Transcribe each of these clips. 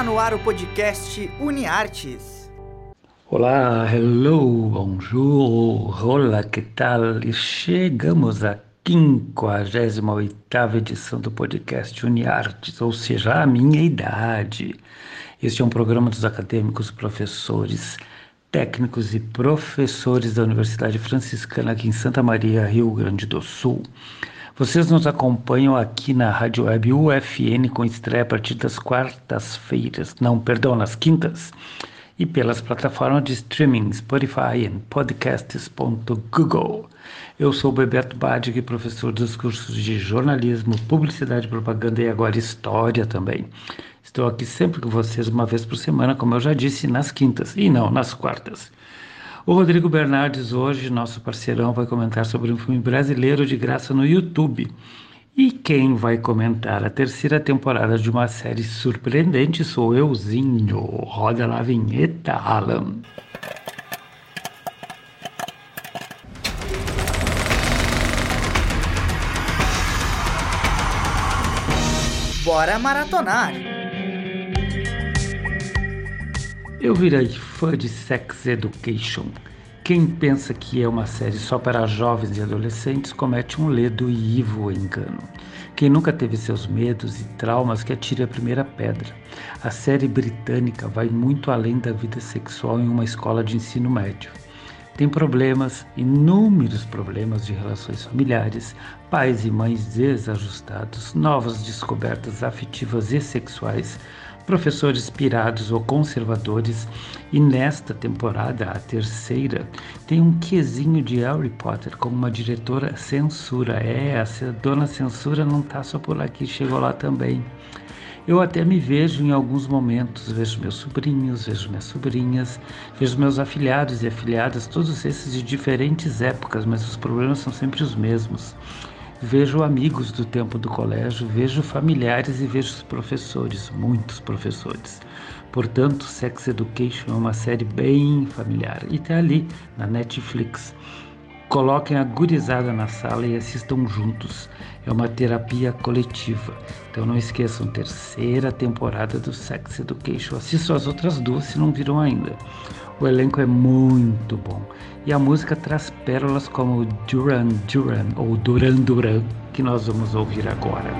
Está no ar o podcast UniArtes. Olá, hello, bonjour, olá, que tal? E chegamos à 58 edição do podcast UniArtes, ou seja, a minha idade. Este é um programa dos acadêmicos, professores, técnicos e professores da Universidade Franciscana aqui em Santa Maria, Rio Grande do Sul. Vocês nos acompanham aqui na Rádio Web UFN com estreia a partir das quartas-feiras, não, perdão, nas quintas, e pelas plataformas de streaming Spotify e podcasts.google. Eu sou Bebeto Badig, professor dos cursos de jornalismo, publicidade, propaganda e agora história também. Estou aqui sempre com vocês uma vez por semana, como eu já disse, nas quintas e não nas quartas. O Rodrigo Bernardes, hoje, nosso parceirão, vai comentar sobre um filme brasileiro de graça no YouTube. E quem vai comentar a terceira temporada de uma série surpreendente sou euzinho. Roda lá a vinheta, Alan. Bora maratonar! Eu virei fã de Sex Education. Quem pensa que é uma série só para jovens e adolescentes comete um ledo e ivo engano. Quem nunca teve seus medos e traumas que atire a primeira pedra. A série britânica vai muito além da vida sexual em uma escola de ensino médio. Tem problemas, inúmeros problemas de relações familiares, pais e mães desajustados, novas descobertas afetivas e sexuais, professores pirados ou conservadores, e nesta temporada, a terceira, tem um quesinho de Harry Potter como uma diretora censura. É, a dona censura não está só por aqui, chegou lá também. Eu até me vejo em alguns momentos, vejo meus sobrinhos, vejo minhas sobrinhas, vejo meus afilhados e afilhadas, todos esses de diferentes épocas, mas os problemas são sempre os mesmos. Vejo amigos do tempo do colégio, vejo familiares e vejo professores, muitos professores. Portanto, Sex Education é uma série bem familiar e está ali na Netflix. Coloquem a gurizada na sala e assistam juntos. É uma terapia coletiva. Então não esqueçam, terceira temporada do Sex Education. Assistam as outras duas se não viram ainda. O elenco é muito bom. E a música traz pérolas como Duran Duran ou Duran Duran, que nós vamos ouvir agora.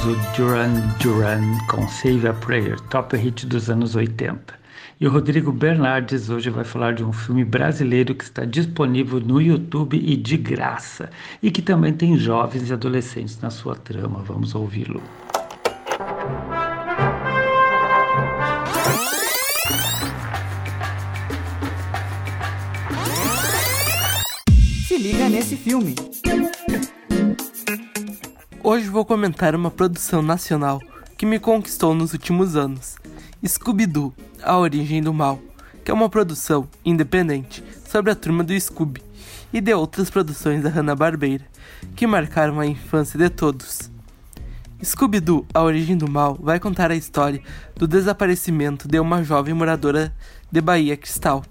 Ouvimos o Duran Duran com Save a Prayer, top hit dos anos 80. E o Rodrigo Bernardes hoje vai falar de um filme brasileiro que está disponível no YouTube e de graça, e que também tem jovens e adolescentes na sua trama. Vamos ouvi-lo. Se liga nesse filme. Hoje vou comentar uma produção nacional que me conquistou nos últimos anos. Scooby-Doo, A Origem do Mal, que é uma produção independente sobre a turma do Scooby e de outras produções da Hanna-Barbera, que marcaram a infância de todos. Scooby-Doo, A Origem do Mal vai contar a história do desaparecimento de uma jovem moradora de Bahia Cristal,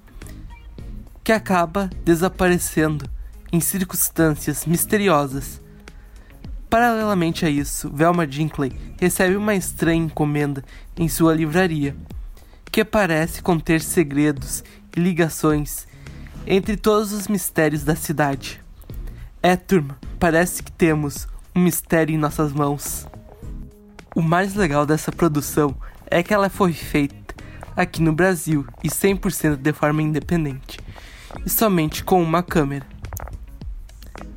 que acaba desaparecendo em circunstâncias misteriosas Paralelamente a isso, Velma Dinkley recebe uma estranha encomenda em sua livraria, que parece conter segredos e ligações entre todos os mistérios da cidade. É, turma, parece que temos um mistério em nossas mãos. O mais legal dessa produção é que ela foi feita aqui no Brasil e 100% de forma independente, e somente com uma câmera.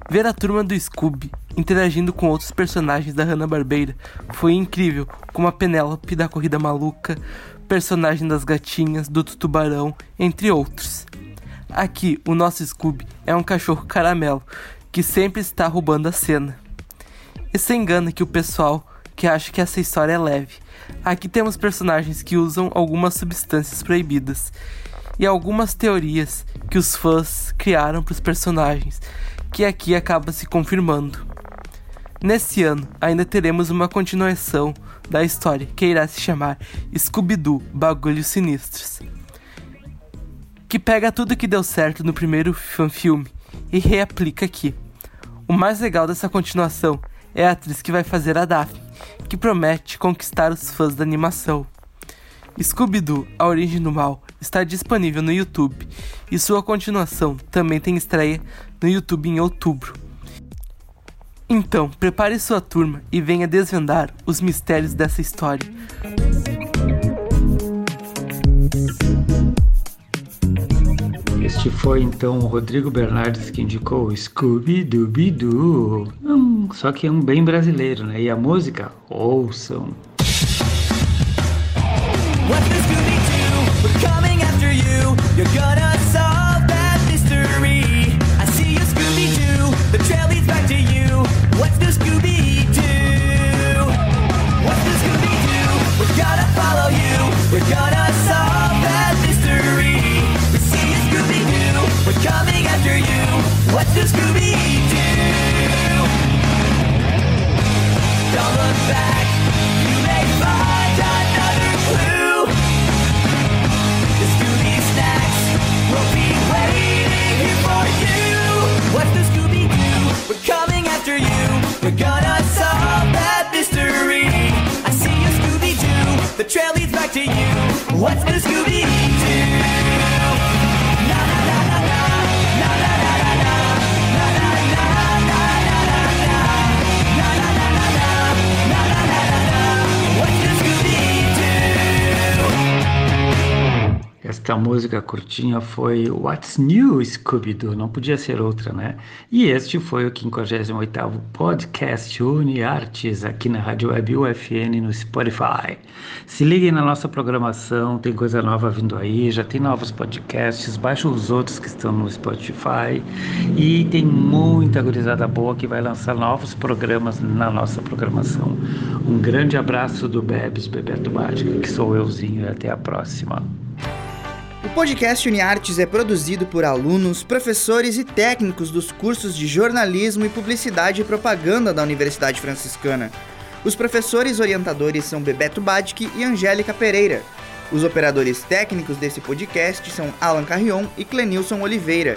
Ver a turma do Scooby interagindo com outros personagens da Hanna-Barbera foi incrível, como a Penélope da Corrida Maluca, personagem das gatinhas, do Tubarão, entre outros. Aqui, o nosso Scooby é um cachorro caramelo que sempre está roubando a cena. E se engana que o pessoal que acha que essa história é leve. Aqui temos personagens que usam algumas substâncias proibidas e algumas teorias que os fãs criaram para os personagens, que aqui acaba se confirmando. Nesse ano, ainda teremos uma continuação da história que irá se chamar Scooby-Doo Bagulhos Sinistros, que pega tudo que deu certo no primeiro filme e reaplica aqui. O mais legal dessa continuação é a atriz que vai fazer a Daphne, que promete conquistar os fãs da animação. Scooby-Doo, A Origem do Mal, está disponível no YouTube e sua continuação também tem estreia no YouTube em outubro. Então, prepare sua turma e venha desvendar os mistérios dessa história. Este foi então o Rodrigo Bernardes que indicou Scooby-Dooby-Doo. Hum, só que é um bem brasileiro, né? E a música? Ouçam. What's the Scooby-Doo? We're coming after you. You're gonna you. What's the Scooby Esta música curtinha foi What's New Scooby-Doo, não podia ser outra, né? E este foi o 58º podcast UniArtes aqui na Rádio Web UFN no Spotify. Se liguem na nossa programação, tem coisa nova vindo aí, já tem novos podcasts, baixa os outros que estão no Spotify e tem muita gurizada boa que vai lançar novos programas na nossa programação. Um grande abraço do Bebes Bebeto Mágica, que sou euzinho e até a próxima. Podcast UniArtes é produzido por alunos, professores e técnicos dos cursos de jornalismo e publicidade e propaganda da Universidade Franciscana. Os professores orientadores são Bebeto Badic e Angélica Pereira. Os operadores técnicos desse podcast são Alan Carrion e Clenilson Oliveira,